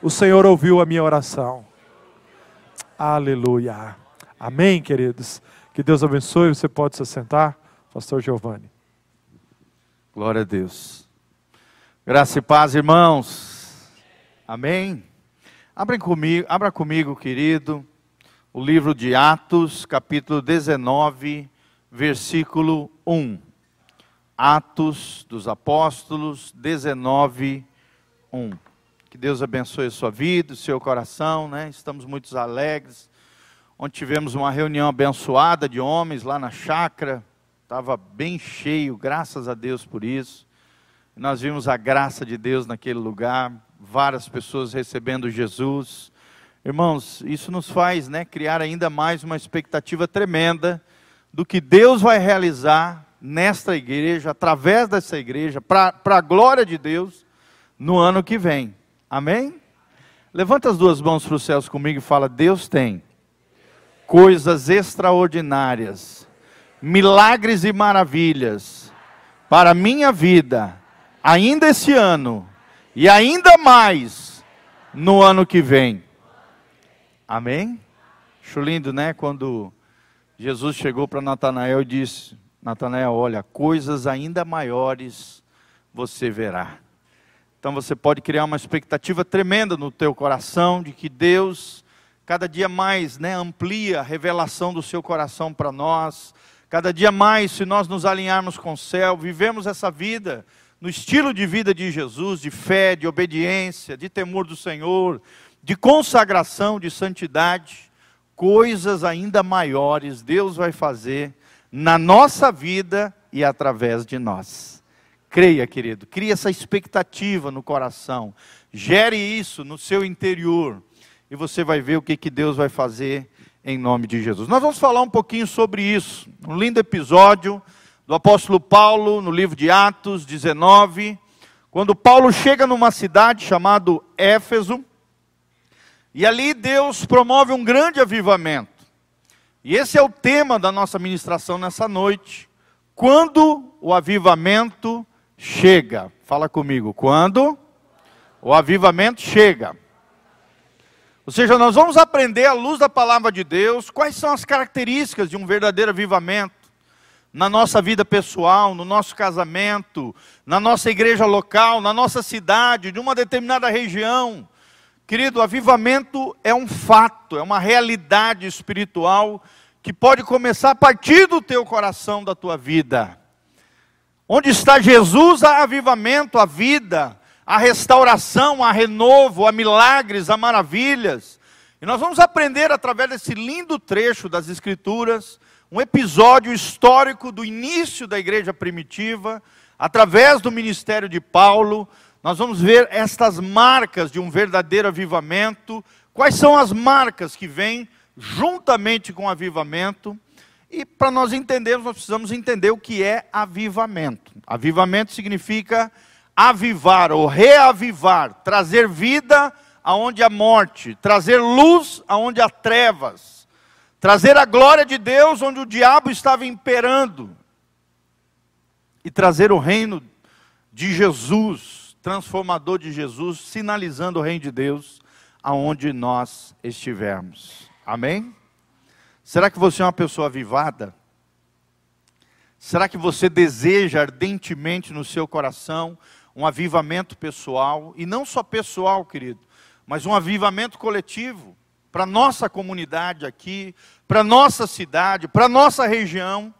O Senhor ouviu a minha oração. Aleluia. Amém, queridos. Que Deus abençoe. Você pode se sentar, Pastor Giovanni. Glória a Deus. Graça e paz, irmãos. Amém. Abra comigo, abra comigo, querido, o livro de Atos, capítulo 19, versículo 1. Atos dos Apóstolos 19, 1. Que Deus abençoe a sua vida, o seu coração, né? Estamos muito alegres. Ontem tivemos uma reunião abençoada de homens lá na chácara. Estava bem cheio, graças a Deus por isso. Nós vimos a graça de Deus naquele lugar, várias pessoas recebendo Jesus. Irmãos, isso nos faz né, criar ainda mais uma expectativa tremenda do que Deus vai realizar nesta igreja, através dessa igreja, para a glória de Deus, no ano que vem. Amém? Levanta as duas mãos para os céus comigo e fala: Deus tem coisas extraordinárias, milagres e maravilhas para a minha vida, ainda esse ano e ainda mais no ano que vem. Amém? Acho lindo, né? Quando Jesus chegou para Natanael e disse: Natanael, olha, coisas ainda maiores você verá. Então você pode criar uma expectativa tremenda no teu coração de que Deus cada dia mais, né, amplia a revelação do seu coração para nós. Cada dia mais, se nós nos alinharmos com o céu, vivemos essa vida no estilo de vida de Jesus, de fé, de obediência, de temor do Senhor, de consagração, de santidade, coisas ainda maiores Deus vai fazer na nossa vida e através de nós. Creia, querido, crie essa expectativa no coração, gere isso no seu interior, e você vai ver o que, que Deus vai fazer em nome de Jesus. Nós vamos falar um pouquinho sobre isso, um lindo episódio do apóstolo Paulo no livro de Atos 19, quando Paulo chega numa cidade chamada Éfeso, e ali Deus promove um grande avivamento. E esse é o tema da nossa ministração nessa noite. Quando o avivamento chega. Fala comigo, quando o avivamento chega. Ou seja, nós vamos aprender à luz da palavra de Deus quais são as características de um verdadeiro avivamento na nossa vida pessoal, no nosso casamento, na nossa igreja local, na nossa cidade, de uma determinada região. Querido, avivamento é um fato, é uma realidade espiritual que pode começar a partir do teu coração, da tua vida. Onde está Jesus, há avivamento, a vida, a restauração, a renovo, a milagres, a maravilhas. E nós vamos aprender através desse lindo trecho das Escrituras, um episódio histórico do início da igreja primitiva, através do ministério de Paulo. Nós vamos ver estas marcas de um verdadeiro avivamento. Quais são as marcas que vêm juntamente com o avivamento. E para nós entendermos, nós precisamos entender o que é avivamento. Avivamento significa avivar ou reavivar, trazer vida aonde há morte, trazer luz aonde há trevas, trazer a glória de Deus onde o diabo estava imperando, e trazer o reino de Jesus, transformador de Jesus, sinalizando o reino de Deus aonde nós estivermos. Amém? Será que você é uma pessoa avivada? Será que você deseja ardentemente no seu coração um avivamento pessoal? E não só pessoal, querido, mas um avivamento coletivo para nossa comunidade aqui, para nossa cidade, para nossa região.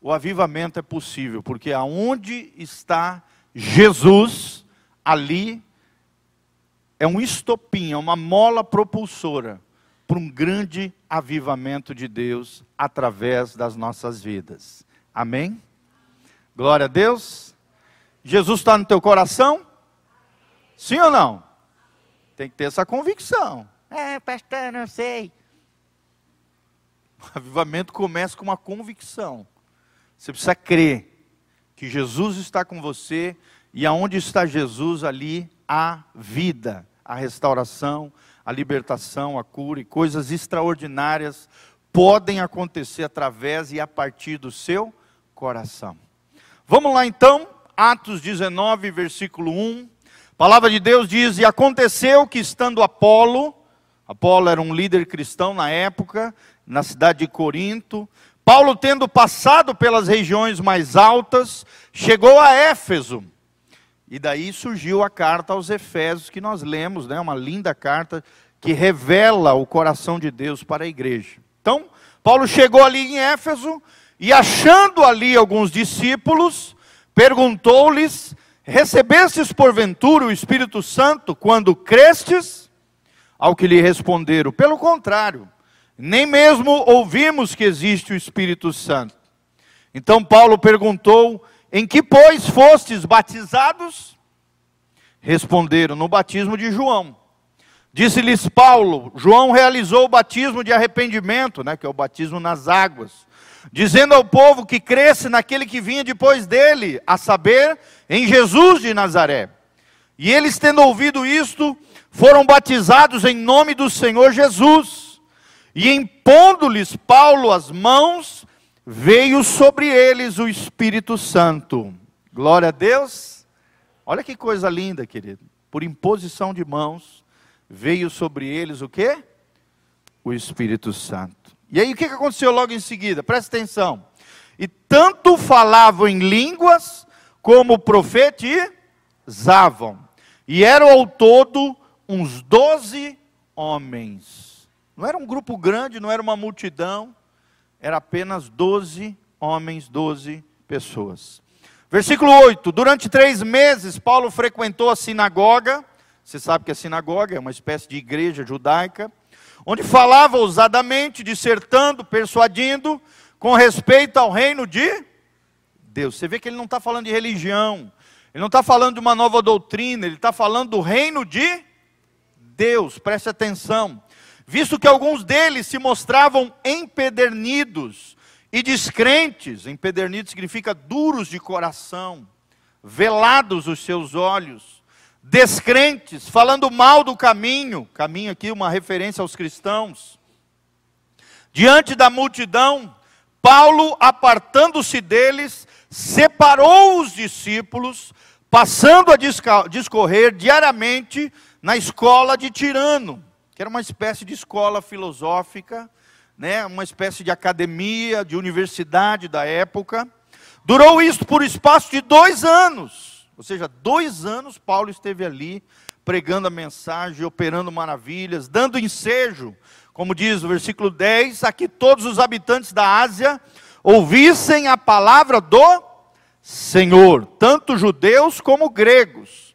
O avivamento é possível, porque aonde está Jesus, ali é um estopim, é uma mola propulsora para um grande avivamento de Deus através das nossas vidas. Amém? Glória a Deus. Jesus está no teu coração? Sim ou não? Tem que ter essa convicção. É, pastor, não sei. O avivamento começa com uma convicção. Você precisa crer que Jesus está com você e aonde está Jesus, ali há vida, a restauração, a libertação, a cura e coisas extraordinárias podem acontecer através e a partir do seu coração. Vamos lá então, Atos 19, versículo 1. palavra de Deus diz: E aconteceu que estando Apolo, Apolo era um líder cristão na época, na cidade de Corinto, Paulo, tendo passado pelas regiões mais altas, chegou a Éfeso. E daí surgiu a carta aos Efésios que nós lemos, né? Uma linda carta que revela o coração de Deus para a igreja. Então, Paulo chegou ali em Éfeso e achando ali alguns discípulos, perguntou-lhes Recebestes porventura o Espírito Santo quando crestes? Ao que lhe responderam: Pelo contrário, nem mesmo ouvimos que existe o Espírito Santo. Então Paulo perguntou: Em que, pois, fostes batizados? Responderam: No batismo de João. Disse-lhes Paulo: João realizou o batismo de arrependimento, né, que é o batismo nas águas dizendo ao povo que cresce naquele que vinha depois dele, a saber, em Jesus de Nazaré. E eles, tendo ouvido isto, foram batizados em nome do Senhor Jesus. E impondo-lhes Paulo as mãos, veio sobre eles o Espírito Santo. Glória a Deus. Olha que coisa linda, querido. Por imposição de mãos, veio sobre eles o que? O Espírito Santo. E aí o que aconteceu logo em seguida? Presta atenção. E tanto falavam em línguas, como profetizavam. E eram ao todo uns doze homens. Não era um grupo grande, não era uma multidão, era apenas doze homens, doze pessoas. Versículo 8: Durante três meses, Paulo frequentou a sinagoga. Você sabe que a sinagoga é uma espécie de igreja judaica onde falava ousadamente, dissertando, persuadindo, com respeito ao reino de Deus. Você vê que ele não está falando de religião, ele não está falando de uma nova doutrina, ele está falando do reino de Deus, preste atenção. Visto que alguns deles se mostravam empedernidos e descrentes, empedernido significa duros de coração, velados os seus olhos, descrentes, falando mal do caminho, caminho aqui uma referência aos cristãos. Diante da multidão, Paulo, apartando-se deles, separou os discípulos, passando a discorrer diariamente na escola de Tirano, que era uma espécie de escola filosófica, né, uma espécie de academia, de universidade da época. Durou isso por espaço de dois anos. Ou seja, dois anos Paulo esteve ali pregando a mensagem, operando maravilhas, dando ensejo, como diz o versículo 10, a que todos os habitantes da Ásia ouvissem a palavra do Senhor, tanto judeus como gregos.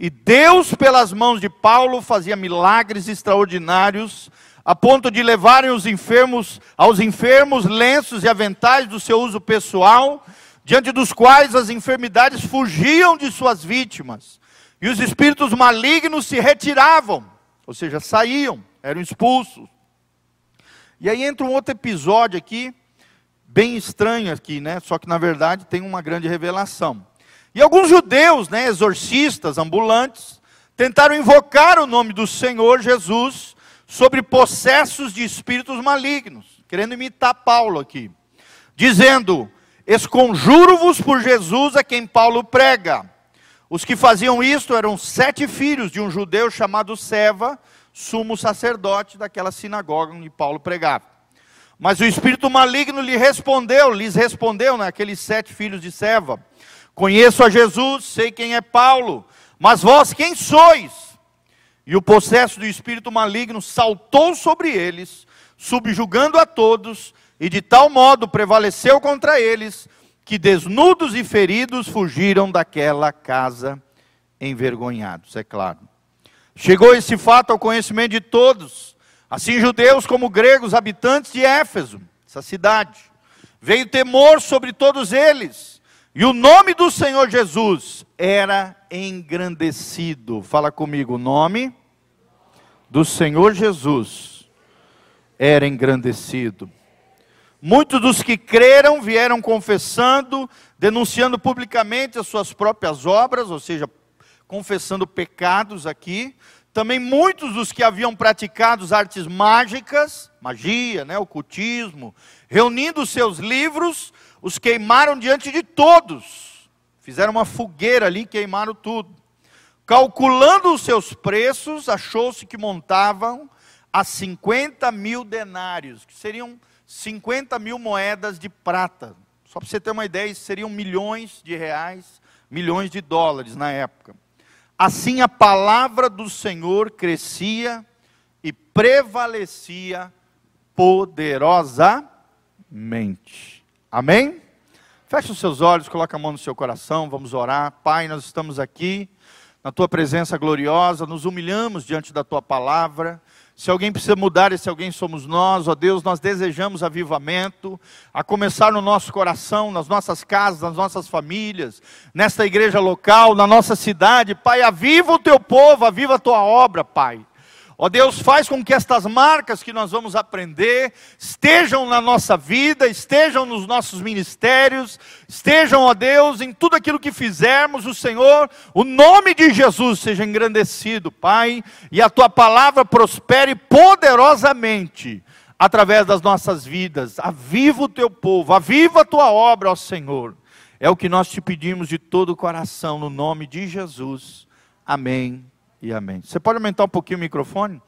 E Deus, pelas mãos de Paulo, fazia milagres extraordinários, a ponto de levarem os enfermos, aos enfermos lenços e aventais do seu uso pessoal, diante dos quais as enfermidades fugiam de suas vítimas, e os espíritos malignos se retiravam, ou seja, saíam, eram expulsos. E aí entra um outro episódio aqui, bem estranho aqui, né? Só que na verdade tem uma grande revelação. E alguns judeus, né, exorcistas, ambulantes, tentaram invocar o nome do Senhor Jesus sobre possessos de espíritos malignos, querendo imitar Paulo aqui, dizendo: Esconjuro-vos por Jesus a quem Paulo prega. Os que faziam isto eram sete filhos de um judeu chamado Seva, sumo sacerdote daquela sinagoga onde Paulo pregava. Mas o espírito maligno lhe respondeu, lhes respondeu, né, aqueles sete filhos de Seva: Conheço a Jesus, sei quem é Paulo, mas vós quem sois? E o possesso do espírito maligno saltou sobre eles, subjugando a todos, e de tal modo prevaleceu contra eles, que desnudos e feridos fugiram daquela casa envergonhados, é claro. Chegou esse fato ao conhecimento de todos, assim judeus como gregos, habitantes de Éfeso, essa cidade. Veio temor sobre todos eles, e o nome do Senhor Jesus era engrandecido. Fala comigo, o nome do Senhor Jesus era engrandecido. Muitos dos que creram vieram confessando, denunciando publicamente as suas próprias obras, ou seja, confessando pecados aqui. Também muitos dos que haviam praticado artes mágicas, magia, né, ocultismo, reunindo seus livros, os queimaram diante de todos. Fizeram uma fogueira ali, queimaram tudo. Calculando os seus preços, achou-se que montavam a 50 mil denários, que seriam 50 mil moedas de prata. Só para você ter uma ideia, seriam milhões de reais, milhões de dólares na época. Assim a palavra do Senhor crescia e prevalecia poderosamente. Amém? Feche os seus olhos, coloque a mão no seu coração, vamos orar. Pai, nós estamos aqui na tua presença gloriosa, nos humilhamos diante da tua palavra. Se alguém precisa mudar, esse alguém somos nós, ó Deus, nós desejamos avivamento, a começar no nosso coração, nas nossas casas, nas nossas famílias, nesta igreja local, na nossa cidade. Pai, aviva o teu povo, aviva a tua obra, Pai. Ó Deus, faz com que estas marcas que nós vamos aprender estejam na nossa vida, estejam nos nossos ministérios, estejam, ó Deus, em tudo aquilo que fizermos, o Senhor, o nome de Jesus seja engrandecido, Pai, e a tua palavra prospere poderosamente através das nossas vidas. Aviva o teu povo, aviva a tua obra, ó Senhor. É o que nós te pedimos de todo o coração, no nome de Jesus. Amém e amém. Você pode aumentar um pouquinho o microfone?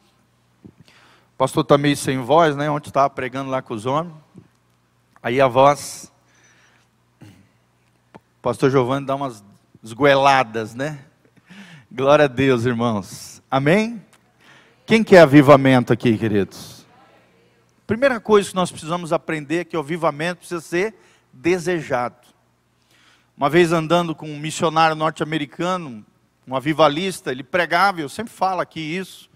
O pastor está meio sem voz, né? Ontem estava pregando lá com os homens. Aí a voz. O pastor Giovanni dá umas esgoeladas, né? Glória a Deus, irmãos. Amém? Quem quer avivamento aqui, queridos? Primeira coisa que nós precisamos aprender é que o avivamento precisa ser desejado. Uma vez andando com um missionário norte-americano, um avivalista, ele pregava, eu sempre falo aqui isso.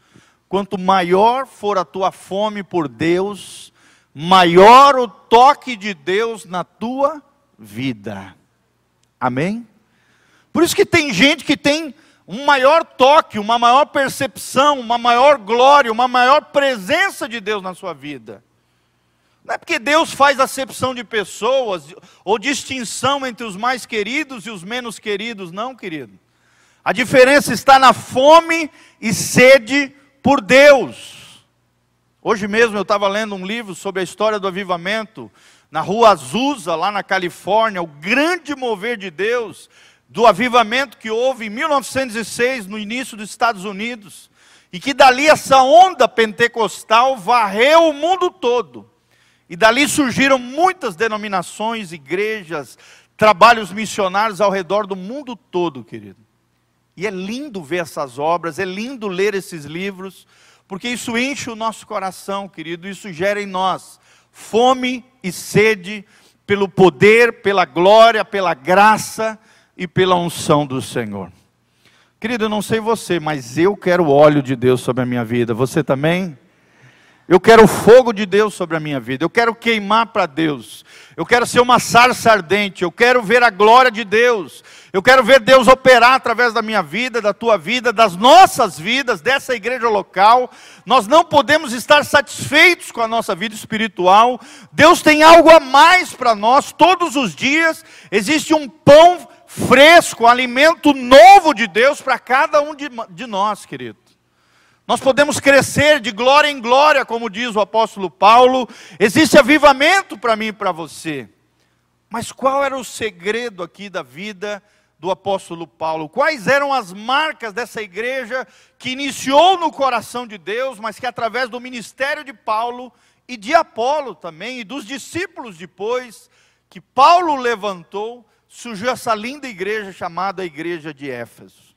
Quanto maior for a tua fome por Deus, maior o toque de Deus na tua vida. Amém? Por isso que tem gente que tem um maior toque, uma maior percepção, uma maior glória, uma maior presença de Deus na sua vida. Não é porque Deus faz acepção de pessoas ou distinção entre os mais queridos e os menos queridos, não, querido. A diferença está na fome e sede por Deus. Hoje mesmo eu estava lendo um livro sobre a história do avivamento na rua Azusa, lá na Califórnia, o grande mover de Deus, do avivamento que houve em 1906, no início dos Estados Unidos, e que dali essa onda pentecostal varreu o mundo todo. E dali surgiram muitas denominações, igrejas, trabalhos missionários ao redor do mundo todo, querido. E é lindo ver essas obras, é lindo ler esses livros, porque isso enche o nosso coração, querido, isso gera em nós fome e sede pelo poder, pela glória, pela graça e pela unção do Senhor. Querido, eu não sei você, mas eu quero o óleo de Deus sobre a minha vida. Você também? Eu quero o fogo de Deus sobre a minha vida. Eu quero queimar para Deus. Eu quero ser uma sarça ardente. Eu quero ver a glória de Deus. Eu quero ver Deus operar através da minha vida, da tua vida, das nossas vidas, dessa igreja local. Nós não podemos estar satisfeitos com a nossa vida espiritual. Deus tem algo a mais para nós todos os dias. Existe um pão fresco, um alimento novo de Deus para cada um de, de nós, querido. Nós podemos crescer de glória em glória, como diz o apóstolo Paulo. Existe avivamento para mim e para você. Mas qual era o segredo aqui da vida do apóstolo Paulo? Quais eram as marcas dessa igreja que iniciou no coração de Deus, mas que através do ministério de Paulo e de Apolo também, e dos discípulos depois, que Paulo levantou, surgiu essa linda igreja chamada Igreja de Éfeso.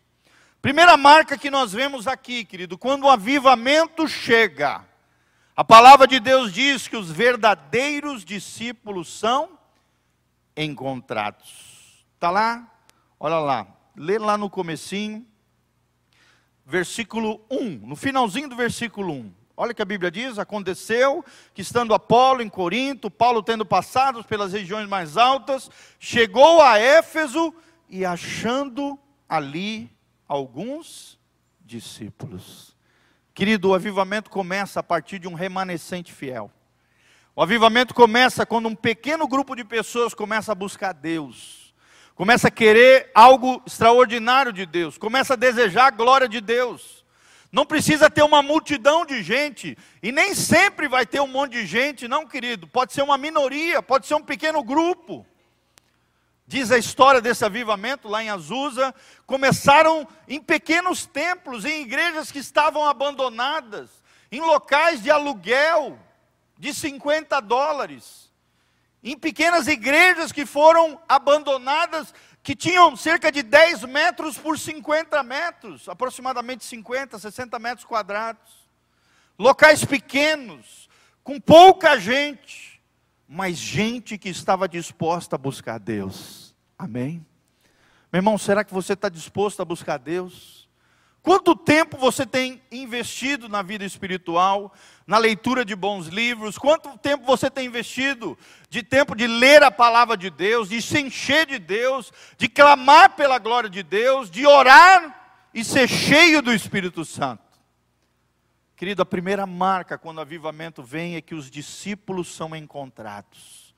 Primeira marca que nós vemos aqui, querido, quando o avivamento chega, a palavra de Deus diz que os verdadeiros discípulos são encontrados. Está lá? Olha lá, lê lá no comecinho, versículo 1, no finalzinho do versículo 1. Olha que a Bíblia diz: aconteceu que estando Apolo em Corinto, Paulo tendo passado pelas regiões mais altas, chegou a Éfeso e achando ali alguns discípulos. Querido, o avivamento começa a partir de um remanescente fiel. O avivamento começa quando um pequeno grupo de pessoas começa a buscar Deus, começa a querer algo extraordinário de Deus, começa a desejar a glória de Deus. Não precisa ter uma multidão de gente, e nem sempre vai ter um monte de gente, não, querido. Pode ser uma minoria, pode ser um pequeno grupo. Diz a história desse avivamento lá em Azusa, começaram em pequenos templos, em igrejas que estavam abandonadas, em locais de aluguel de 50 dólares, em pequenas igrejas que foram abandonadas, que tinham cerca de 10 metros por 50 metros, aproximadamente 50, 60 metros quadrados. Locais pequenos, com pouca gente mas gente que estava disposta a buscar Deus. Amém? Meu irmão, será que você está disposto a buscar Deus? Quanto tempo você tem investido na vida espiritual, na leitura de bons livros? Quanto tempo você tem investido de tempo de ler a palavra de Deus, de se encher de Deus, de clamar pela glória de Deus, de orar e ser cheio do Espírito Santo? Querido, a primeira marca quando o avivamento vem é que os discípulos são encontrados.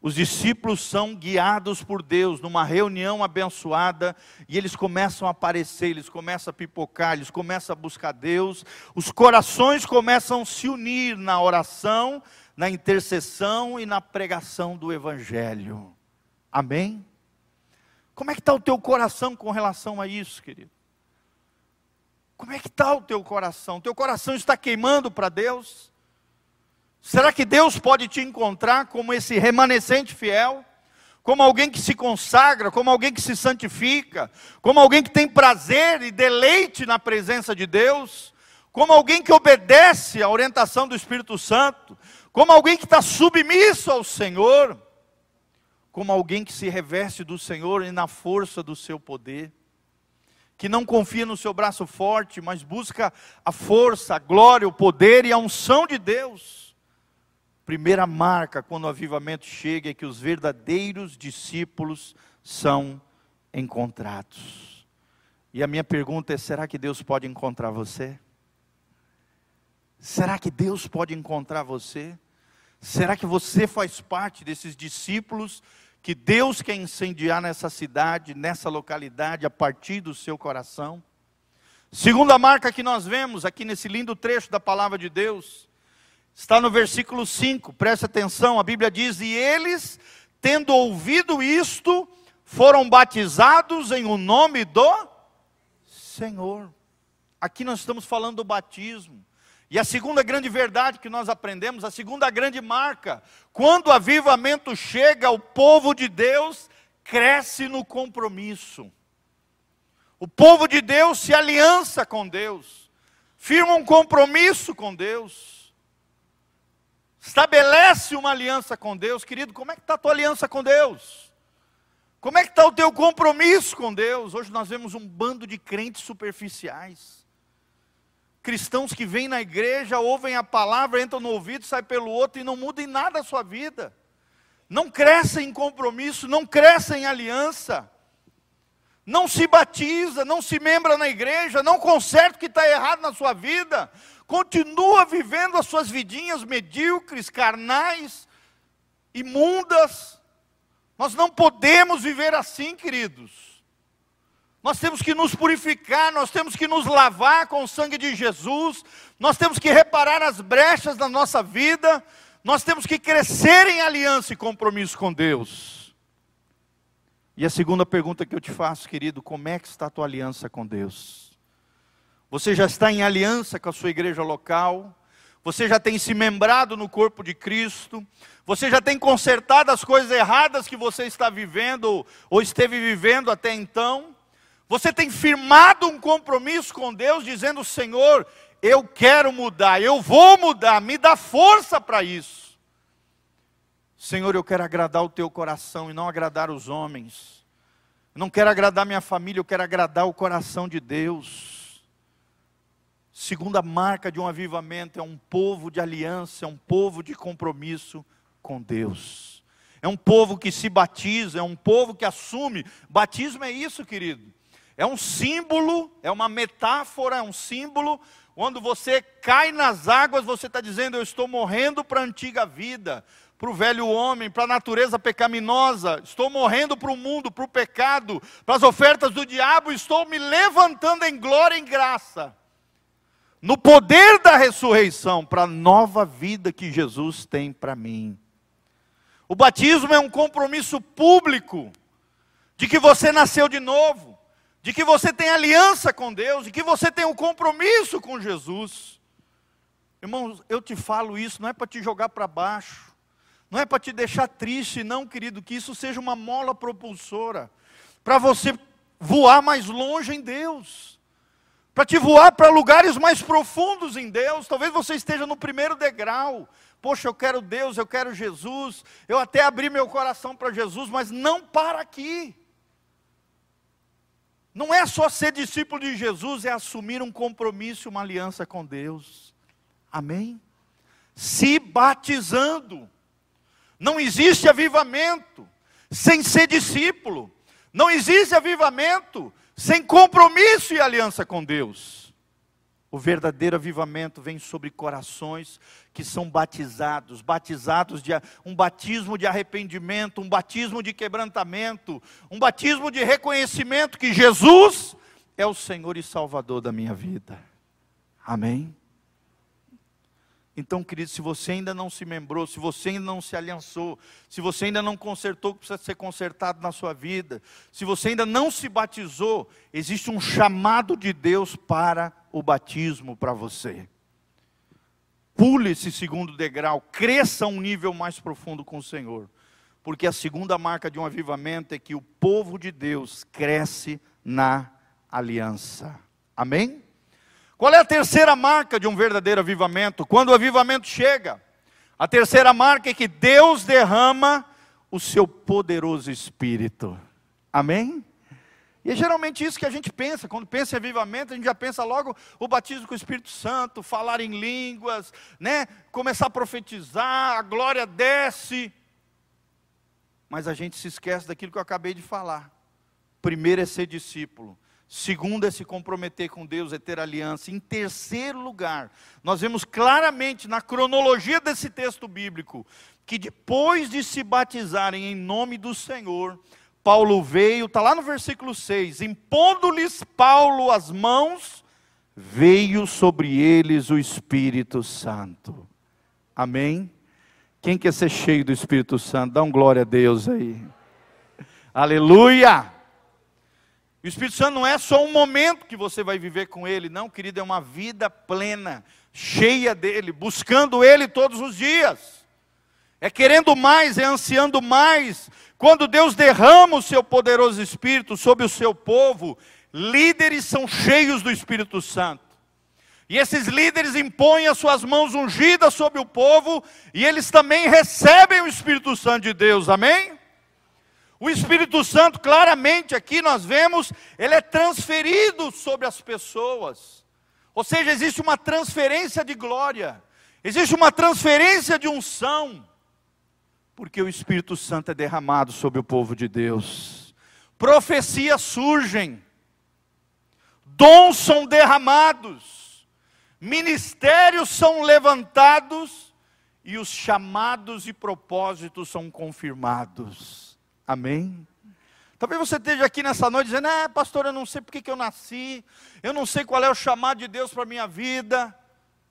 Os discípulos são guiados por Deus numa reunião abençoada e eles começam a aparecer, eles começam a pipocar, eles começam a buscar Deus, os corações começam a se unir na oração, na intercessão e na pregação do Evangelho. Amém? Como é que está o teu coração com relação a isso, querido? Como é que está o teu coração? Teu coração está queimando para Deus? Será que Deus pode te encontrar como esse remanescente fiel? Como alguém que se consagra, como alguém que se santifica, como alguém que tem prazer e deleite na presença de Deus, como alguém que obedece à orientação do Espírito Santo, como alguém que está submisso ao Senhor, como alguém que se reveste do Senhor e na força do seu poder que não confia no seu braço forte, mas busca a força, a glória, o poder e a unção de Deus. Primeira marca quando o avivamento chega é que os verdadeiros discípulos são encontrados. E a minha pergunta é: será que Deus pode encontrar você? Será que Deus pode encontrar você? Será que você faz parte desses discípulos que Deus quer incendiar nessa cidade, nessa localidade, a partir do seu coração. Segunda marca que nós vemos aqui nesse lindo trecho da palavra de Deus, está no versículo 5, preste atenção, a Bíblia diz: E eles, tendo ouvido isto, foram batizados em o nome do Senhor. Aqui nós estamos falando do batismo. E a segunda grande verdade que nós aprendemos, a segunda grande marca, quando o avivamento chega, o povo de Deus cresce no compromisso. O povo de Deus se aliança com Deus, firma um compromisso com Deus, estabelece uma aliança com Deus. Querido, como é que está a tua aliança com Deus? Como é que está o teu compromisso com Deus? Hoje nós vemos um bando de crentes superficiais cristãos que vêm na igreja, ouvem a palavra, entram no ouvido, saem pelo outro e não mudam em nada a sua vida. Não crescem em compromisso, não crescem em aliança. Não se batiza, não se membra na igreja, não conserta o que está errado na sua vida. Continua vivendo as suas vidinhas medíocres, carnais, imundas. Nós não podemos viver assim, queridos. Nós temos que nos purificar, nós temos que nos lavar com o sangue de Jesus, nós temos que reparar as brechas da nossa vida, nós temos que crescer em aliança e compromisso com Deus. E a segunda pergunta que eu te faço, querido, como é que está a tua aliança com Deus? Você já está em aliança com a sua igreja local? Você já tem se membrado no corpo de Cristo? Você já tem consertado as coisas erradas que você está vivendo ou esteve vivendo até então? Você tem firmado um compromisso com Deus, dizendo: Senhor, eu quero mudar, eu vou mudar, me dá força para isso. Senhor, eu quero agradar o teu coração e não agradar os homens. Não quero agradar minha família, eu quero agradar o coração de Deus. Segunda marca de um avivamento é um povo de aliança, é um povo de compromisso com Deus. É um povo que se batiza, é um povo que assume. Batismo é isso, querido. É um símbolo, é uma metáfora, é um símbolo. Quando você cai nas águas, você está dizendo: Eu estou morrendo para a antiga vida, para o velho homem, para a natureza pecaminosa, estou morrendo para o mundo, para o pecado, para as ofertas do diabo, estou me levantando em glória e em graça, no poder da ressurreição, para a nova vida que Jesus tem para mim. O batismo é um compromisso público de que você nasceu de novo, de que você tem aliança com Deus, de que você tem um compromisso com Jesus. Irmãos, eu te falo isso, não é para te jogar para baixo, não é para te deixar triste, não, querido, que isso seja uma mola propulsora, para você voar mais longe em Deus, para te voar para lugares mais profundos em Deus. Talvez você esteja no primeiro degrau, Poxa, eu quero Deus, eu quero Jesus. Eu até abri meu coração para Jesus, mas não para aqui. Não é só ser discípulo de Jesus, é assumir um compromisso, uma aliança com Deus. Amém? Se batizando. Não existe avivamento sem ser discípulo. Não existe avivamento sem compromisso e aliança com Deus. O verdadeiro avivamento vem sobre corações que são batizados, batizados de um batismo de arrependimento, um batismo de quebrantamento, um batismo de reconhecimento que Jesus é o Senhor e Salvador da minha vida. Amém? Então, querido, se você ainda não se membrou, se você ainda não se aliançou, se você ainda não consertou o que precisa ser consertado na sua vida, se você ainda não se batizou, existe um chamado de Deus para o batismo para você. Pule esse segundo degrau, cresça um nível mais profundo com o Senhor. Porque a segunda marca de um avivamento é que o povo de Deus cresce na aliança. Amém? Qual é a terceira marca de um verdadeiro avivamento? Quando o avivamento chega, a terceira marca é que Deus derrama o seu poderoso espírito. Amém? E é geralmente isso que a gente pensa, quando pensa em avivamento, a gente já pensa logo o batismo com o Espírito Santo, falar em línguas, né? começar a profetizar, a glória desce. Mas a gente se esquece daquilo que eu acabei de falar. Primeiro é ser discípulo. Segundo é se comprometer com Deus, é ter aliança. Em terceiro lugar, nós vemos claramente na cronologia desse texto bíblico que depois de se batizarem em nome do Senhor, Paulo veio, está lá no versículo 6, impondo-lhes Paulo as mãos, veio sobre eles o Espírito Santo. Amém? Quem quer ser cheio do Espírito Santo? Dá um glória a Deus aí. Aleluia! O Espírito Santo não é só um momento que você vai viver com Ele, não, querido, é uma vida plena, cheia dEle, buscando Ele todos os dias. É querendo mais, é ansiando mais, quando Deus derrama o seu poderoso Espírito sobre o seu povo, líderes são cheios do Espírito Santo. E esses líderes impõem as suas mãos ungidas sobre o povo, e eles também recebem o Espírito Santo de Deus, amém? O Espírito Santo, claramente aqui nós vemos, ele é transferido sobre as pessoas. Ou seja, existe uma transferência de glória, existe uma transferência de unção porque o Espírito Santo é derramado sobre o povo de Deus. Profecias surgem, dons são derramados, ministérios são levantados e os chamados e propósitos são confirmados. Amém? Talvez você esteja aqui nessa noite dizendo: É, pastor, eu não sei porque que eu nasci, eu não sei qual é o chamado de Deus para a minha vida.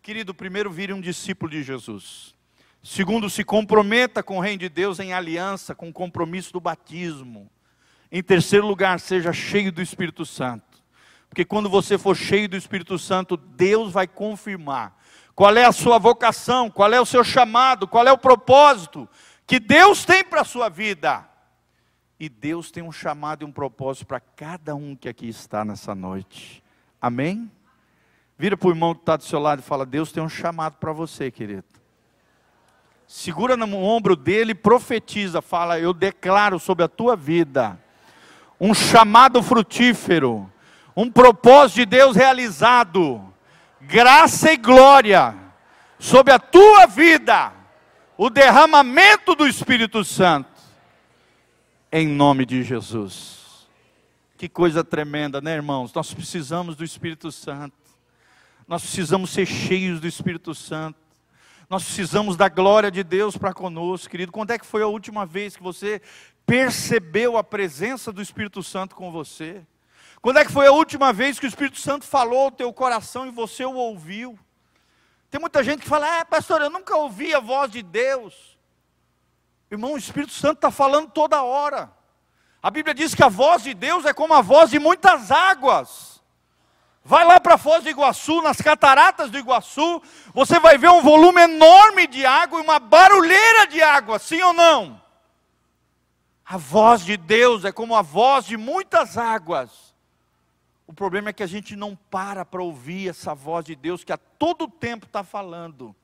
Querido, primeiro vire um discípulo de Jesus. Segundo, se comprometa com o reino de Deus em aliança, com o compromisso do batismo. Em terceiro lugar, seja cheio do Espírito Santo. Porque quando você for cheio do Espírito Santo, Deus vai confirmar qual é a sua vocação, qual é o seu chamado, qual é o propósito que Deus tem para a sua vida. E Deus tem um chamado e um propósito para cada um que aqui está nessa noite. Amém? Vira para o irmão que está do seu lado e fala: Deus tem um chamado para você, querido segura no ombro dele e profetiza, fala: Eu declaro sobre a tua vida um chamado frutífero, um propósito de Deus realizado, graça e glória sobre a tua vida, o derramamento do Espírito Santo, em nome de Jesus. Que coisa tremenda, né, irmãos? Nós precisamos do Espírito Santo, nós precisamos ser cheios do Espírito Santo. Nós precisamos da glória de Deus para conosco, querido. Quando é que foi a última vez que você percebeu a presença do Espírito Santo com você? Quando é que foi a última vez que o Espírito Santo falou ao teu coração e você o ouviu? Tem muita gente que fala, é pastor, eu nunca ouvi a voz de Deus. Irmão, o Espírito Santo está falando toda hora. A Bíblia diz que a voz de Deus é como a voz de muitas águas. Vai lá para a Foz do Iguaçu, nas cataratas do Iguaçu, você vai ver um volume enorme de água e uma barulheira de água, sim ou não? A voz de Deus é como a voz de muitas águas. O problema é que a gente não para para ouvir essa voz de Deus que a todo tempo está falando,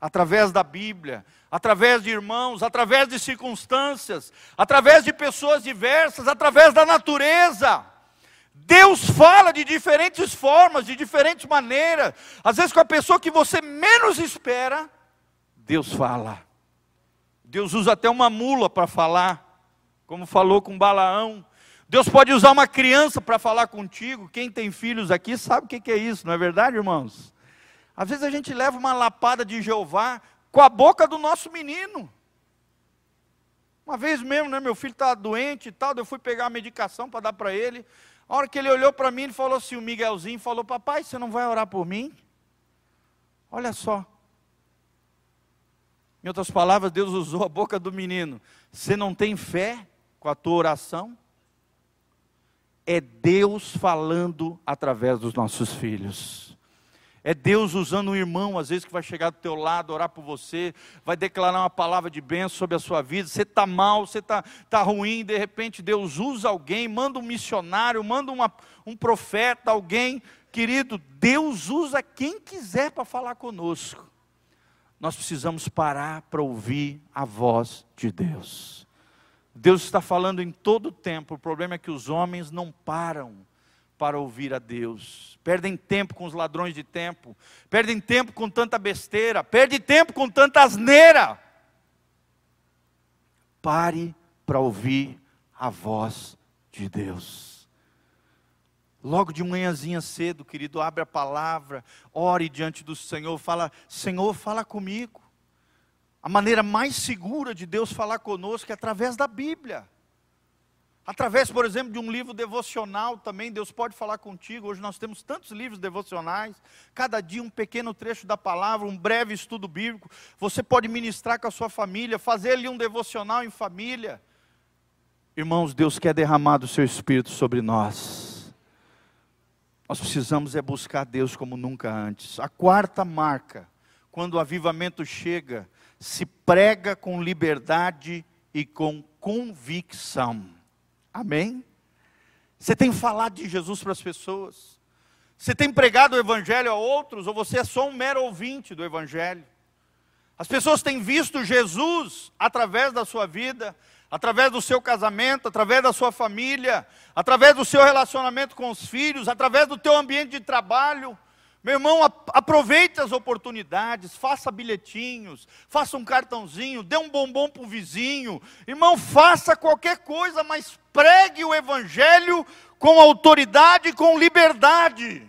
através da Bíblia, através de irmãos, através de circunstâncias, através de pessoas diversas, através da natureza. Deus fala de diferentes formas, de diferentes maneiras. Às vezes com a pessoa que você menos espera, Deus fala. Deus usa até uma mula para falar, como falou com Balaão. Deus pode usar uma criança para falar contigo. Quem tem filhos aqui sabe o que é isso, não é verdade, irmãos? Às vezes a gente leva uma lapada de Jeová com a boca do nosso menino. Uma vez mesmo, né, meu filho estava doente e tal, eu fui pegar a medicação para dar para ele. A hora que ele olhou para mim, ele falou assim: o Miguelzinho falou, papai, você não vai orar por mim? Olha só. Em outras palavras, Deus usou a boca do menino. Você não tem fé com a tua oração? É Deus falando através dos nossos filhos. É Deus usando um irmão, às vezes, que vai chegar do teu lado, orar por você, vai declarar uma palavra de bênção sobre a sua vida. Você está mal, você está tá ruim, de repente Deus usa alguém, manda um missionário, manda uma, um profeta, alguém. Querido, Deus usa quem quiser para falar conosco. Nós precisamos parar para ouvir a voz de Deus. Deus está falando em todo o tempo, o problema é que os homens não param para ouvir a Deus. Perdem tempo com os ladrões de tempo, perdem tempo com tanta besteira, perdem tempo com tanta asneira. Pare para ouvir a voz de Deus. Logo de manhãzinha cedo, querido, abre a palavra, ore diante do Senhor, fala: Senhor, fala comigo. A maneira mais segura de Deus falar conosco é através da Bíblia. Através, por exemplo, de um livro devocional também, Deus pode falar contigo. Hoje nós temos tantos livros devocionais, cada dia um pequeno trecho da palavra, um breve estudo bíblico. Você pode ministrar com a sua família, fazer ali um devocional em família. Irmãos, Deus quer derramar do seu espírito sobre nós. Nós precisamos é buscar Deus como nunca antes. A quarta marca, quando o avivamento chega, se prega com liberdade e com convicção. Amém? Você tem falado de Jesus para as pessoas? Você tem pregado o Evangelho a outros? Ou você é só um mero ouvinte do Evangelho? As pessoas têm visto Jesus através da sua vida, através do seu casamento, através da sua família, através do seu relacionamento com os filhos, através do teu ambiente de trabalho. Meu irmão, aproveite as oportunidades, faça bilhetinhos, faça um cartãozinho, dê um bombom para o vizinho. Irmão, faça qualquer coisa, mas pregue o Evangelho com autoridade e com liberdade.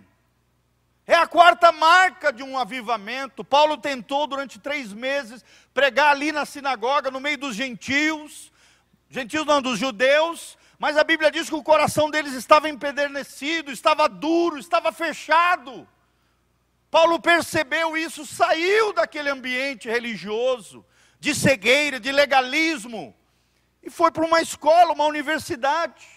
É a quarta marca de um avivamento. Paulo tentou durante três meses pregar ali na sinagoga, no meio dos gentios, gentios não, dos judeus, mas a Bíblia diz que o coração deles estava empedernecido, estava duro, estava fechado. Paulo percebeu isso, saiu daquele ambiente religioso, de cegueira, de legalismo, e foi para uma escola, uma universidade.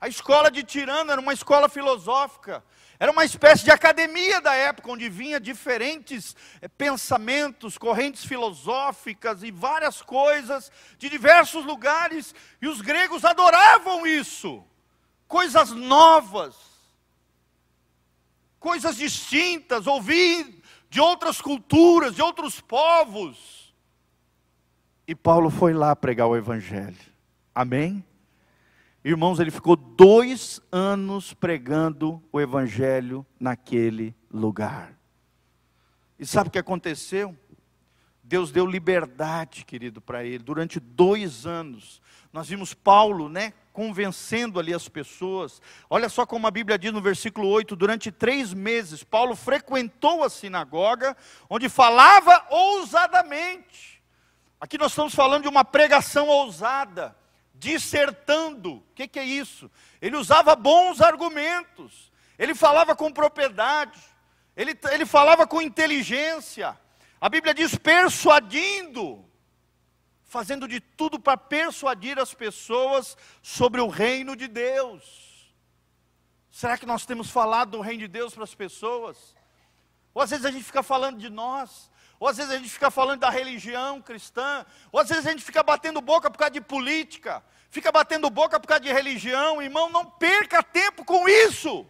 A escola de Tirana era uma escola filosófica, era uma espécie de academia da época, onde vinha diferentes é, pensamentos, correntes filosóficas e várias coisas de diversos lugares, e os gregos adoravam isso, coisas novas coisas distintas, ouvir de outras culturas, de outros povos. E Paulo foi lá pregar o Evangelho. Amém? Irmãos, ele ficou dois anos pregando o Evangelho naquele lugar. E sabe o que aconteceu? Deus deu liberdade, querido, para ele, durante dois anos. Nós vimos Paulo, né, convencendo ali as pessoas. Olha só como a Bíblia diz no versículo 8: durante três meses, Paulo frequentou a sinagoga, onde falava ousadamente. Aqui nós estamos falando de uma pregação ousada, dissertando. O que, que é isso? Ele usava bons argumentos, ele falava com propriedade, ele, ele falava com inteligência. A Bíblia diz persuadindo fazendo de tudo para persuadir as pessoas sobre o reino de Deus. Será que nós temos falado do reino de Deus para as pessoas? Ou às vezes a gente fica falando de nós, ou às vezes a gente fica falando da religião cristã, ou às vezes a gente fica batendo boca por causa de política, fica batendo boca por causa de religião, irmão, não perca tempo com isso.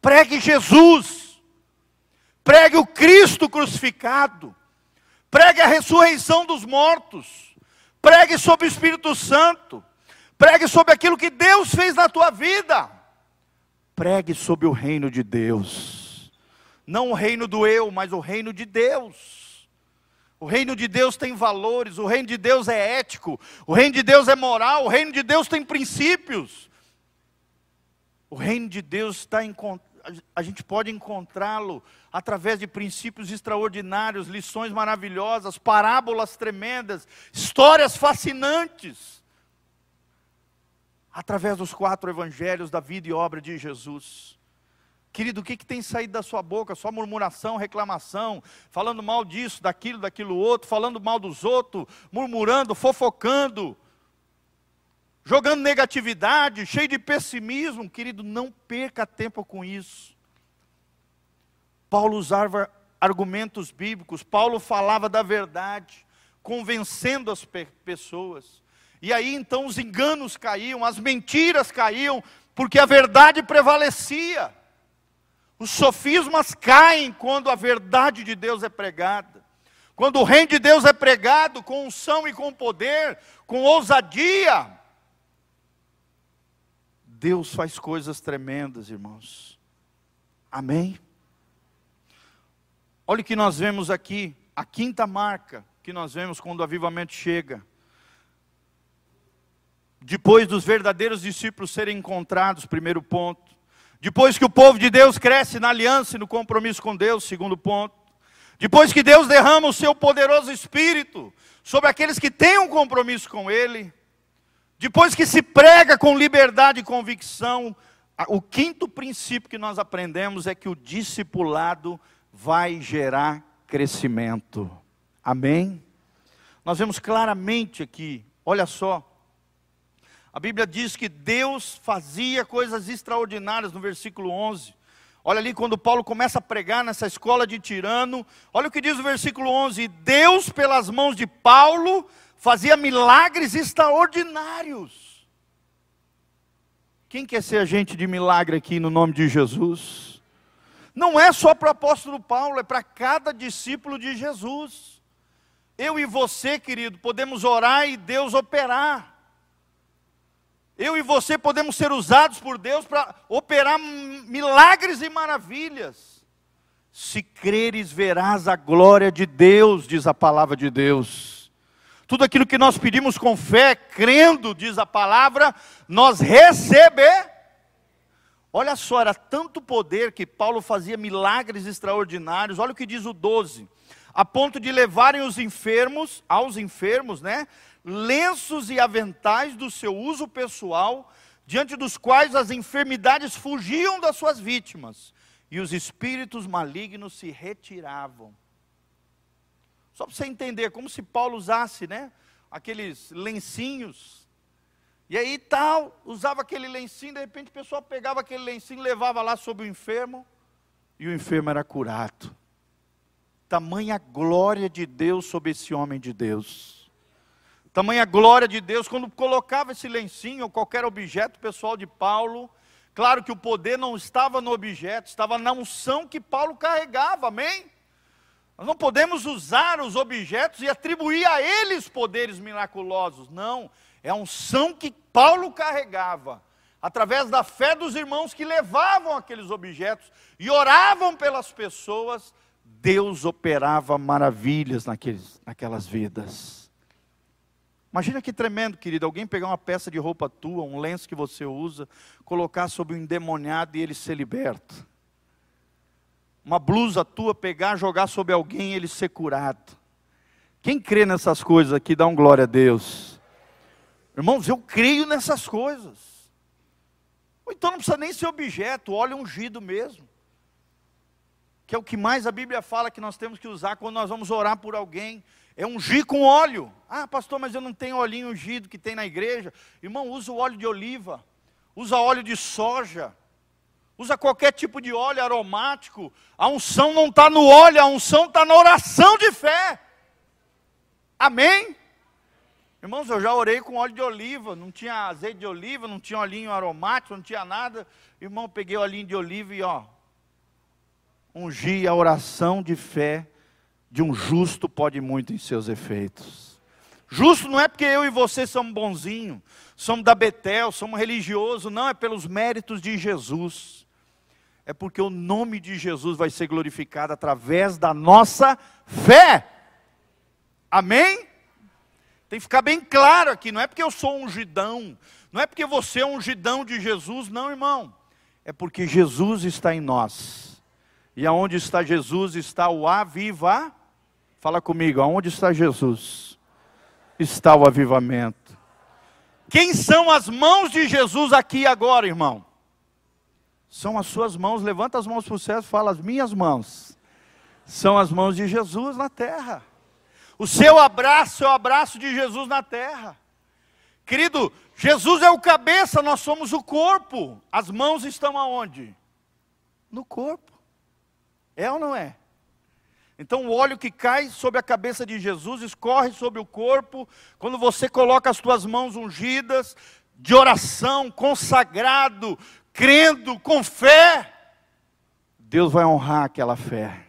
Pregue Jesus, pregue o Cristo crucificado, pregue a ressurreição dos mortos, pregue sobre o Espírito Santo, pregue sobre aquilo que Deus fez na tua vida, pregue sobre o reino de Deus, não o reino do eu, mas o reino de Deus. O reino de Deus tem valores, o reino de Deus é ético, o reino de Deus é moral, o reino de Deus tem princípios. O reino de Deus está em, a gente pode encontrá-lo através de princípios extraordinários, lições maravilhosas, parábolas tremendas, histórias fascinantes. Através dos quatro evangelhos da vida e obra de Jesus. Querido, o que, que tem saído da sua boca? Só murmuração, reclamação, falando mal disso, daquilo, daquilo outro, falando mal dos outros, murmurando, fofocando jogando negatividade, cheio de pessimismo, querido, não perca tempo com isso. Paulo usava argumentos bíblicos, Paulo falava da verdade, convencendo as pessoas. E aí então os enganos caíam, as mentiras caíam, porque a verdade prevalecia. Os sofismas caem quando a verdade de Deus é pregada. Quando o reino de Deus é pregado com unção e com poder, com ousadia, Deus faz coisas tremendas, irmãos. Amém? Olha o que nós vemos aqui, a quinta marca que nós vemos quando o avivamento chega. Depois dos verdadeiros discípulos serem encontrados, primeiro ponto. Depois que o povo de Deus cresce na aliança e no compromisso com Deus, segundo ponto. Depois que Deus derrama o seu poderoso espírito sobre aqueles que têm um compromisso com Ele, depois que se prega com liberdade e convicção, o quinto princípio que nós aprendemos é que o discipulado vai gerar crescimento. Amém? Nós vemos claramente aqui, olha só. A Bíblia diz que Deus fazia coisas extraordinárias no versículo 11. Olha ali quando Paulo começa a pregar nessa escola de tirano. Olha o que diz o versículo 11: Deus, pelas mãos de Paulo, fazia milagres extraordinários. Quem quer ser agente de milagre aqui no nome de Jesus? Não é só para o apóstolo Paulo, é para cada discípulo de Jesus. Eu e você, querido, podemos orar e Deus operar. Eu e você podemos ser usados por Deus para operar milagres e maravilhas. Se creres, verás a glória de Deus, diz a palavra de Deus. Tudo aquilo que nós pedimos com fé, crendo, diz a palavra, nós receber. Olha só, era tanto poder que Paulo fazia milagres extraordinários. Olha o que diz o 12. A ponto de levarem os enfermos, aos enfermos, né? Lenços e aventais do seu uso pessoal, diante dos quais as enfermidades fugiam das suas vítimas, e os espíritos malignos se retiravam. Só para você entender, como se Paulo usasse, né? Aqueles lencinhos. E aí tal, usava aquele lencinho, de repente o pessoal pegava aquele lencinho, levava lá sobre o enfermo, e o enfermo era curado. Tamanha glória de Deus sobre esse homem de Deus. Tamanha glória de Deus, quando colocava esse lencinho ou qualquer objeto pessoal de Paulo, claro que o poder não estava no objeto, estava na unção que Paulo carregava, amém? Nós não podemos usar os objetos e atribuir a eles poderes miraculosos. Não, é a unção que Paulo carregava, através da fé dos irmãos que levavam aqueles objetos e oravam pelas pessoas, Deus operava maravilhas naqueles, naquelas vidas. Imagina que tremendo, querido, alguém pegar uma peça de roupa tua, um lenço que você usa, colocar sobre um endemoniado e ele ser liberto uma blusa tua, pegar, jogar sobre alguém e ele ser curado. Quem crê nessas coisas aqui, dá um glória a Deus. Irmãos, eu creio nessas coisas. Ou então não precisa nem ser objeto, óleo ungido mesmo. que é o que mais a Bíblia fala que nós temos que usar quando nós vamos orar por alguém, é ungir com óleo. Ah, pastor, mas eu não tenho olhinho ungido que tem na igreja. Irmão, usa o óleo de oliva, usa óleo de soja, usa qualquer tipo de óleo aromático. A unção não está no óleo, a unção está na oração de fé. Amém? Irmãos, eu já orei com óleo de oliva, não tinha azeite de oliva, não tinha olhinho aromático, não tinha nada. Irmão, peguei o olhinho de oliva e ó, ungi a oração de fé de um justo pode muito em seus efeitos. Justo não é porque eu e você somos bonzinhos, somos da Betel, somos religiosos, não, é pelos méritos de Jesus. É porque o nome de Jesus vai ser glorificado através da nossa fé. Amém? Tem que ficar bem claro aqui, não é porque eu sou ungidão, não é porque você é ungidão de Jesus, não, irmão. É porque Jesus está em nós. E aonde está Jesus está o aviva. Fala comigo, aonde está Jesus? Está o avivamento. Quem são as mãos de Jesus aqui agora, irmão? São as suas mãos. Levanta as mãos para o céu e fala: As minhas mãos são as mãos de Jesus na terra. O seu abraço é o abraço de Jesus na terra. Querido, Jesus é o cabeça, nós somos o corpo. As mãos estão aonde? No corpo. É ou não é? Então o óleo que cai sobre a cabeça de Jesus escorre sobre o corpo. Quando você coloca as suas mãos ungidas, de oração, consagrado, crendo, com fé, Deus vai honrar aquela fé.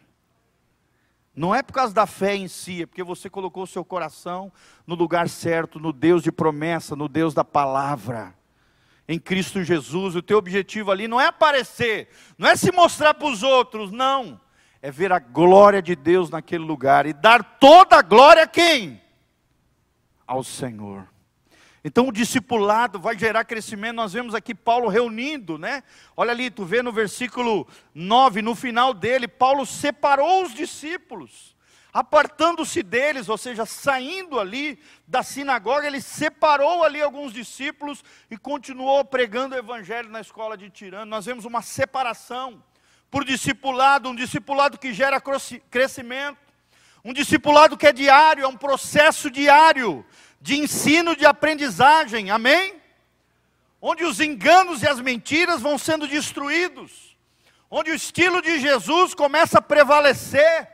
Não é por causa da fé em si, é porque você colocou o seu coração no lugar certo, no Deus de promessa, no Deus da palavra. Em Cristo Jesus, o teu objetivo ali não é aparecer, não é se mostrar para os outros, não. É ver a glória de Deus naquele lugar e dar toda a glória a quem? Ao Senhor. Então o discipulado vai gerar crescimento. Nós vemos aqui Paulo reunindo, né? Olha ali, tu vê no versículo 9, no final dele, Paulo separou os discípulos, apartando-se deles, ou seja, saindo ali da sinagoga, ele separou ali alguns discípulos e continuou pregando o evangelho na escola de Tirano. Nós vemos uma separação por discipulado, um discipulado que gera crescimento, um discipulado que é diário, é um processo diário de ensino, de aprendizagem, amém? Onde os enganos e as mentiras vão sendo destruídos, onde o estilo de Jesus começa a prevalecer,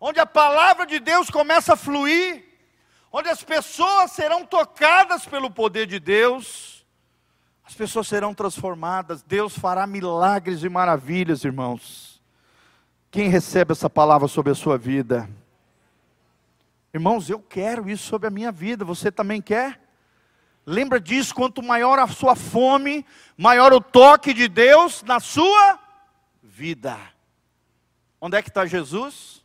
onde a palavra de Deus começa a fluir, onde as pessoas serão tocadas pelo poder de Deus, as pessoas serão transformadas, Deus fará milagres e maravilhas, irmãos. Quem recebe essa palavra sobre a sua vida? Irmãos, eu quero isso sobre a minha vida, você também quer? Lembra disso, quanto maior a sua fome, maior o toque de Deus na sua vida. Onde é que está Jesus?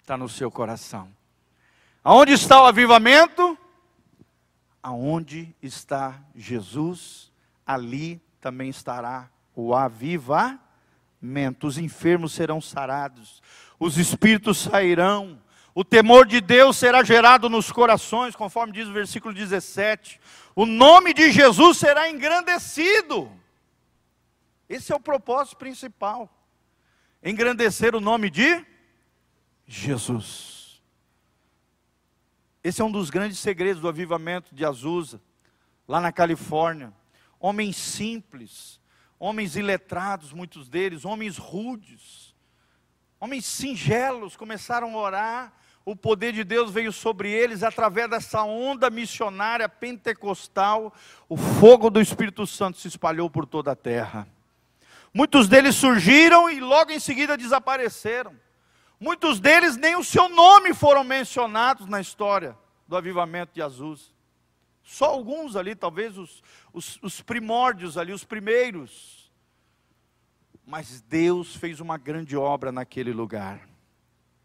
Está no seu coração. Aonde está o avivamento? Aonde está Jesus, ali também estará o avivamento. Os enfermos serão sarados, os espíritos sairão, o temor de Deus será gerado nos corações, conforme diz o versículo 17. O nome de Jesus será engrandecido. Esse é o propósito principal. Engrandecer o nome de Jesus. Esse é um dos grandes segredos do avivamento de Azusa, lá na Califórnia. Homens simples, homens iletrados, muitos deles, homens rudes, homens singelos começaram a orar o poder de Deus veio sobre eles através dessa onda missionária pentecostal, o fogo do Espírito Santo se espalhou por toda a terra. Muitos deles surgiram e logo em seguida desapareceram. Muitos deles nem o seu nome foram mencionados na história do avivamento de Jesus. Só alguns ali, talvez os, os, os primórdios ali, os primeiros. Mas Deus fez uma grande obra naquele lugar.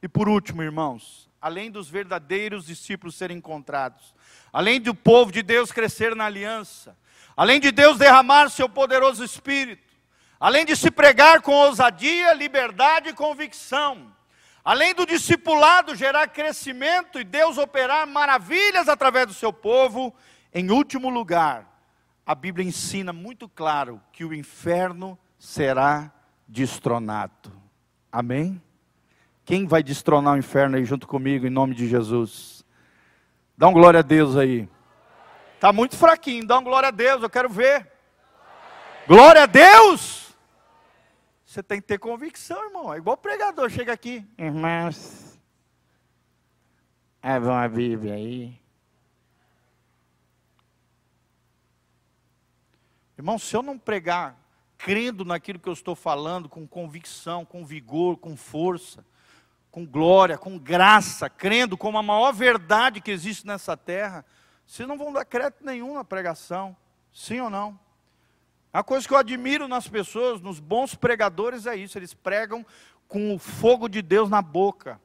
E por último, irmãos, além dos verdadeiros discípulos serem encontrados, além do povo de Deus crescer na aliança, além de Deus derramar seu poderoso espírito, além de se pregar com ousadia, liberdade e convicção, além do discipulado gerar crescimento e Deus operar maravilhas através do seu povo, em último lugar, a Bíblia ensina muito claro que o inferno será destronado. Amém? Quem vai destronar o inferno aí junto comigo, em nome de Jesus? Dá um glória a Deus aí. Está muito fraquinho, dá um glória a Deus, eu quero ver. Glória a Deus! Você tem que ter convicção, irmão. É igual pregador chega aqui. Irmãos, abram a Bíblia aí. Irmão, se eu não pregar crendo naquilo que eu estou falando, com convicção, com vigor, com força, com glória, com graça, crendo como a maior verdade que existe nessa terra, vocês não vão dar crédito nenhum na pregação, sim ou não? A coisa que eu admiro nas pessoas, nos bons pregadores, é isso: eles pregam com o fogo de Deus na boca,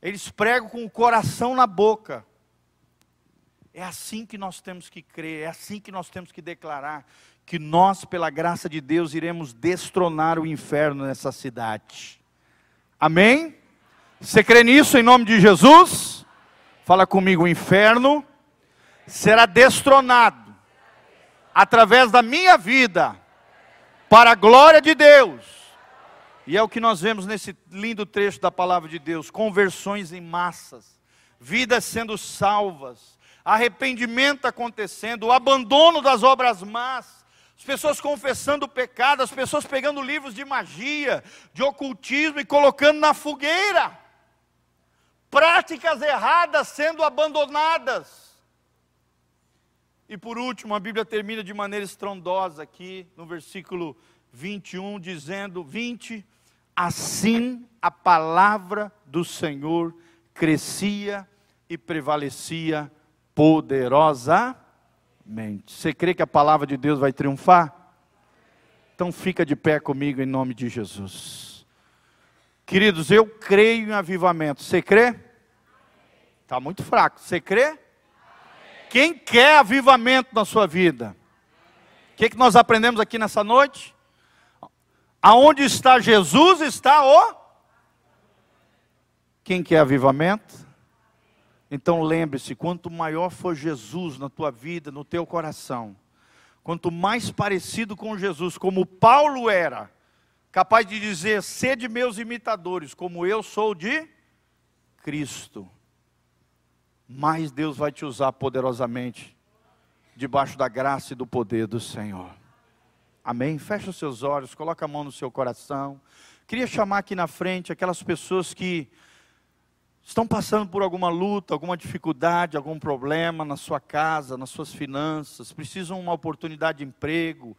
eles pregam com o coração na boca. É assim que nós temos que crer, é assim que nós temos que declarar que nós, pela graça de Deus, iremos destronar o inferno nessa cidade. Amém? Você crê nisso em nome de Jesus? Fala comigo, o inferno será destronado através da minha vida, para a glória de Deus. E é o que nós vemos nesse lindo trecho da palavra de Deus: conversões em massas, vidas sendo salvas, arrependimento acontecendo, o abandono das obras más, as pessoas confessando o pecado, as pessoas pegando livros de magia, de ocultismo e colocando na fogueira. Práticas erradas sendo abandonadas. E por último, a Bíblia termina de maneira estrondosa aqui, no versículo 21, dizendo: 20, assim a palavra do Senhor crescia e prevalecia poderosa mente. Você crê que a palavra de Deus vai triunfar? Então fica de pé comigo em nome de Jesus. Queridos, eu creio em avivamento. Você crê? Está muito fraco. Você crê? Quem quer avivamento na sua vida? O que, que nós aprendemos aqui nessa noite? Aonde está Jesus, está o. Quem quer avivamento? Então lembre-se: quanto maior for Jesus na tua vida, no teu coração, quanto mais parecido com Jesus, como Paulo era, capaz de dizer: sede meus imitadores, como eu sou de Cristo, mais Deus vai te usar poderosamente, debaixo da graça e do poder do Senhor. Amém? Fecha os seus olhos, coloca a mão no seu coração. Queria chamar aqui na frente aquelas pessoas que estão passando por alguma luta, alguma dificuldade, algum problema na sua casa, nas suas finanças, precisam de uma oportunidade de emprego,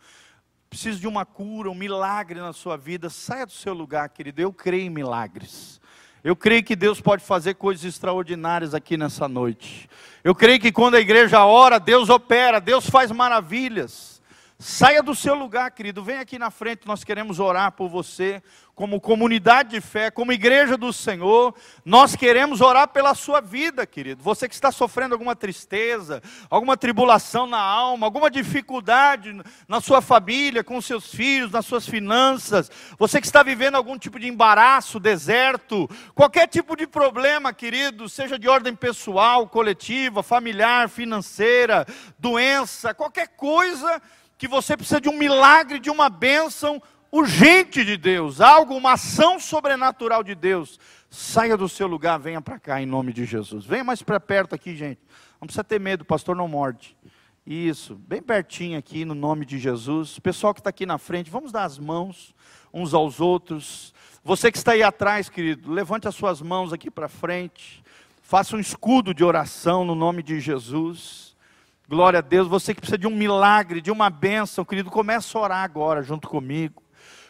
precisam de uma cura, um milagre na sua vida, saia do seu lugar, querido. Eu creio em milagres. Eu creio que Deus pode fazer coisas extraordinárias aqui nessa noite. Eu creio que quando a igreja ora, Deus opera, Deus faz maravilhas. Saia do seu lugar, querido, vem aqui na frente, nós queremos orar por você, como comunidade de fé, como igreja do Senhor, nós queremos orar pela sua vida, querido. Você que está sofrendo alguma tristeza, alguma tribulação na alma, alguma dificuldade na sua família, com seus filhos, nas suas finanças, você que está vivendo algum tipo de embaraço, deserto, qualquer tipo de problema, querido, seja de ordem pessoal, coletiva, familiar, financeira, doença, qualquer coisa que você precisa de um milagre, de uma bênção urgente de Deus, algo, uma ação sobrenatural de Deus, saia do seu lugar, venha para cá em nome de Jesus. Venha mais para perto aqui, gente. Não precisa ter medo, o pastor não morde. Isso, bem pertinho aqui no nome de Jesus. Pessoal que está aqui na frente, vamos dar as mãos uns aos outros. Você que está aí atrás, querido, levante as suas mãos aqui para frente. Faça um escudo de oração no nome de Jesus. Glória a Deus. Você que precisa de um milagre, de uma bênção, querido, comece a orar agora junto comigo.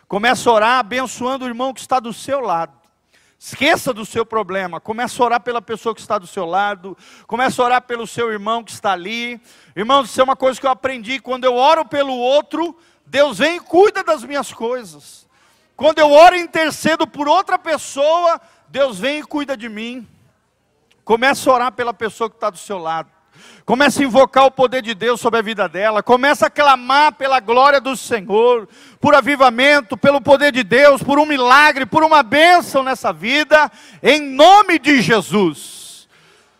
Comece a orar abençoando o irmão que está do seu lado. Esqueça do seu problema, comece a orar pela pessoa que está do seu lado, comece a orar pelo seu irmão que está ali. Irmão, isso é uma coisa que eu aprendi, quando eu oro pelo outro, Deus vem e cuida das minhas coisas. Quando eu oro e intercedo por outra pessoa, Deus vem e cuida de mim. Comece a orar pela pessoa que está do seu lado. Comece a invocar o poder de Deus sobre a vida dela. Comece a clamar pela glória do Senhor, por avivamento, pelo poder de Deus, por um milagre, por uma bênção nessa vida, em nome de Jesus.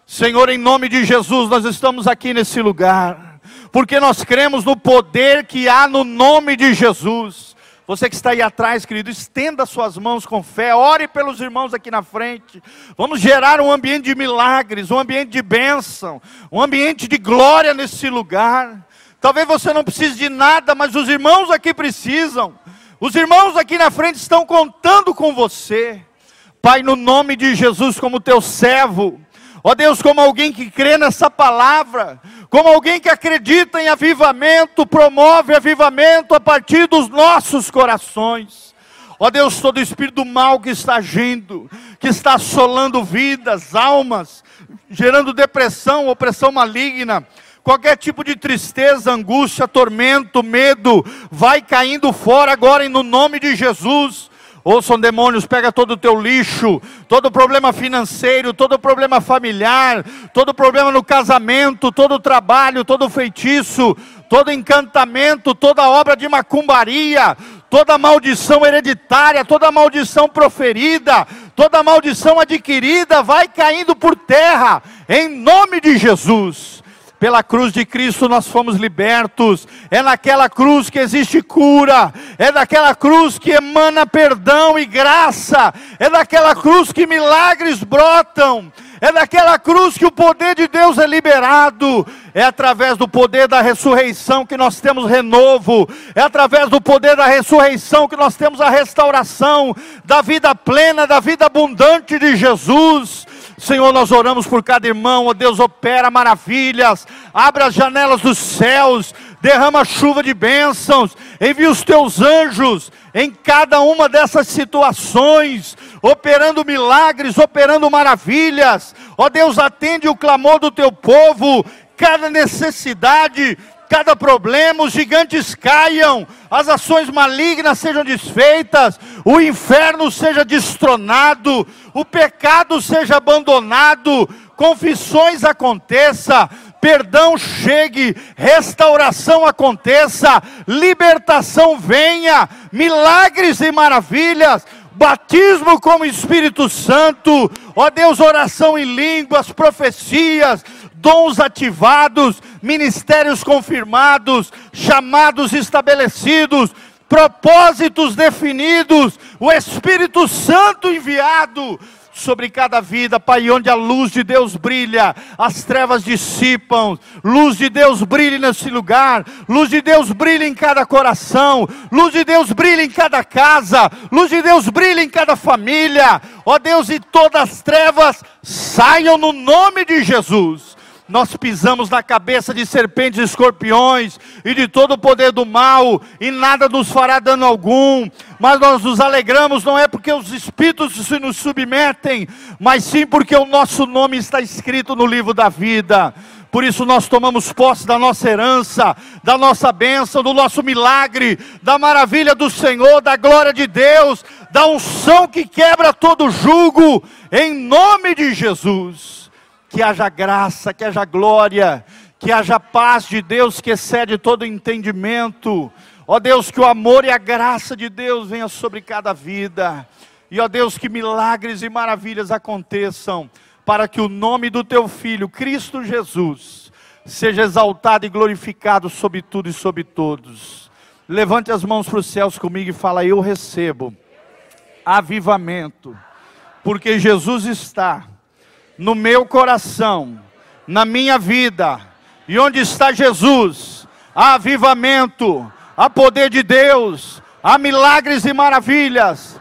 Senhor, em nome de Jesus, nós estamos aqui nesse lugar, porque nós cremos no poder que há no nome de Jesus Você que está aí atrás, querido, estenda suas mãos com fé, ore pelos irmãos aqui na frente. Vamos gerar um ambiente de milagres, um ambiente de bênção, um ambiente de glória nesse lugar. Talvez você não precise de nada, mas os irmãos aqui precisam. Os irmãos aqui na frente estão contando com você. Pai, no nome de Jesus, como teu servo, Ó Deus, como alguém que crê nessa palavra, como alguém que acredita em avivamento, promove avivamento a partir dos nossos corações. Ó Deus, todo espírito mal que está agindo, que está assolando vidas, almas, gerando depressão, opressão maligna, qualquer tipo de tristeza, angústia, tormento, medo, vai caindo fora agora no nome de Jesus. Ouçam demônios, pega todo o teu lixo, todo problema financeiro, todo problema familiar, todo problema no casamento, todo trabalho, todo feitiço, todo encantamento, toda obra de macumbaria, toda maldição hereditária, toda maldição proferida, toda maldição adquirida, vai caindo por terra, em nome de Jesus. Pela cruz de Cristo nós fomos libertos. É naquela cruz que existe cura. É naquela cruz que emana perdão e graça. É naquela cruz que milagres brotam. É naquela cruz que o poder de Deus é liberado. É através do poder da ressurreição que nós temos renovo. É através do poder da ressurreição que nós temos a restauração da vida plena, da vida abundante de Jesus. Senhor, nós oramos por cada irmão, ó Deus, opera maravilhas, abre as janelas dos céus, derrama chuva de bênçãos, envia os teus anjos em cada uma dessas situações, operando milagres, operando maravilhas. Ó Deus, atende o clamor do teu povo, cada necessidade, cada problema, os gigantes caiam, as ações malignas sejam desfeitas, o inferno seja destronado, o pecado seja abandonado, confissões aconteça, perdão chegue, restauração aconteça, libertação venha, milagres e maravilhas, batismo com o Espírito Santo, ó Deus, oração em línguas, profecias, dons ativados, ministérios confirmados, chamados estabelecidos, propósitos definidos, o Espírito Santo enviado sobre cada vida, Pai, onde a luz de Deus brilha, as trevas dissipam, luz de Deus brilha nesse lugar, luz de Deus brilha em cada coração, luz de Deus brilha em cada casa, luz de Deus brilha em cada família, ó Deus, e todas as trevas saiam no nome de Jesus nós pisamos na cabeça de serpentes e escorpiões e de todo o poder do mal, e nada nos fará dano algum, mas nós nos alegramos, não é porque os espíritos se nos submetem, mas sim porque o nosso nome está escrito no livro da vida. Por isso nós tomamos posse da nossa herança, da nossa bênção, do nosso milagre, da maravilha do Senhor, da glória de Deus, da unção que quebra todo jugo, em nome de Jesus que haja graça, que haja glória, que haja paz de Deus que excede todo entendimento. Ó Deus, que o amor e a graça de Deus venha sobre cada vida. E ó Deus, que milagres e maravilhas aconteçam, para que o nome do teu filho, Cristo Jesus, seja exaltado e glorificado sobre tudo e sobre todos. Levante as mãos para os céus comigo e fala: Eu recebo avivamento, porque Jesus está no meu coração, na minha vida, e onde está Jesus, há avivamento, há poder de Deus, há milagres e maravilhas,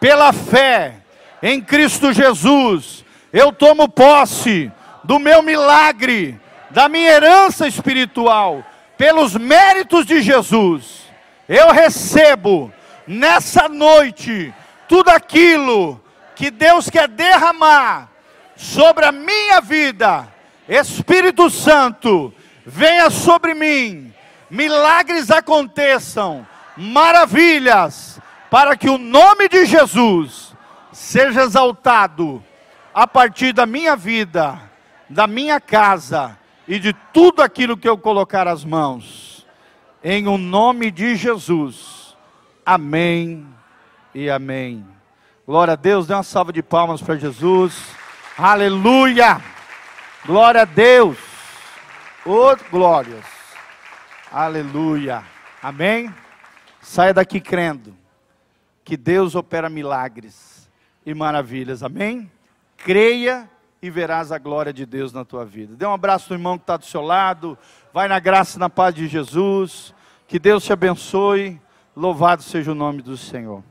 pela fé em Cristo Jesus, eu tomo posse do meu milagre, da minha herança espiritual, pelos méritos de Jesus, eu recebo nessa noite tudo aquilo que Deus quer derramar sobre a minha vida. Espírito Santo, venha sobre mim, milagres aconteçam, maravilhas, para que o nome de Jesus seja exaltado a partir da minha vida, da minha casa e de tudo aquilo que eu colocar as mãos. Em o nome de Jesus. Amém e amém. Glória a Deus, dê uma salva de palmas para Jesus. Aleluia! Glória a Deus! Oh, glórias! Aleluia! Amém? Saia daqui crendo que Deus opera milagres e maravilhas. Amém? Creia e verás a glória de Deus na tua vida. Dê um abraço no irmão que está do seu lado. Vai na graça e na paz de Jesus. Que Deus te abençoe. Louvado seja o nome do Senhor.